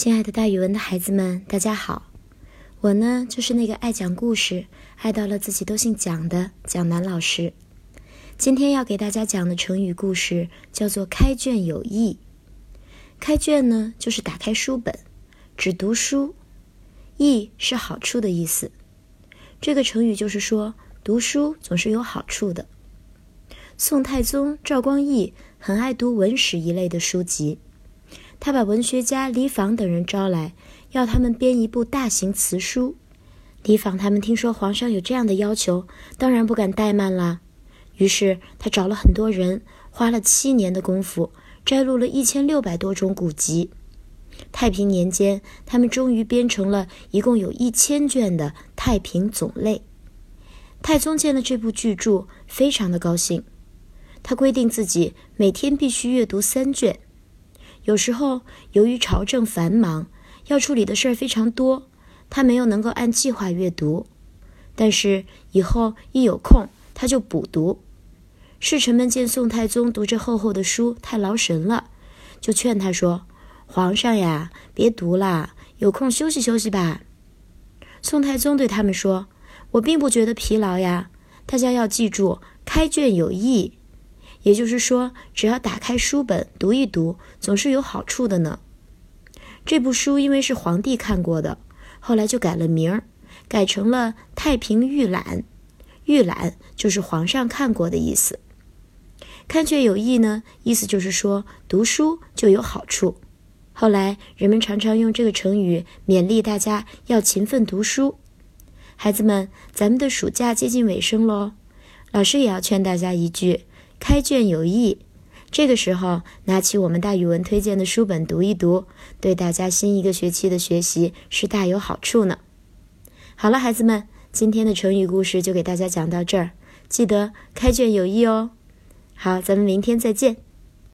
亲爱的，大语文的孩子们，大家好！我呢，就是那个爱讲故事、爱到了自己都姓蒋的蒋楠老师。今天要给大家讲的成语故事叫做“开卷有益”。开卷呢，就是打开书本，只读书；益是好处的意思。这个成语就是说，读书总是有好处的。宋太宗赵光义很爱读文史一类的书籍。他把文学家李昉等人招来，要他们编一部大型词书。李昉他们听说皇上有这样的要求，当然不敢怠慢了。于是他找了很多人，花了七年的功夫，摘录了一千六百多种古籍。太平年间，他们终于编成了一共有一千卷的《太平总类》。太宗见了这部巨著，非常的高兴。他规定自己每天必须阅读三卷。有时候，由于朝政繁忙，要处理的事儿非常多，他没有能够按计划阅读。但是以后一有空，他就补读。侍臣们见宋太宗读这厚厚的书太劳神了，就劝他说：“皇上呀，别读了，有空休息休息吧。”宋太宗对他们说：“我并不觉得疲劳呀，大家要记住，开卷有益。”也就是说，只要打开书本读一读，总是有好处的呢。这部书因为是皇帝看过的，后来就改了名儿，改成了《太平御览》。御览就是皇上看过的意思。看却有益呢，意思就是说读书就有好处。后来人们常常用这个成语勉励大家要勤奋读书。孩子们，咱们的暑假接近尾声喽，老师也要劝大家一句。开卷有益，这个时候拿起我们大语文推荐的书本读一读，对大家新一个学期的学习是大有好处呢。好了，孩子们，今天的成语故事就给大家讲到这儿，记得开卷有益哦。好，咱们明天再见。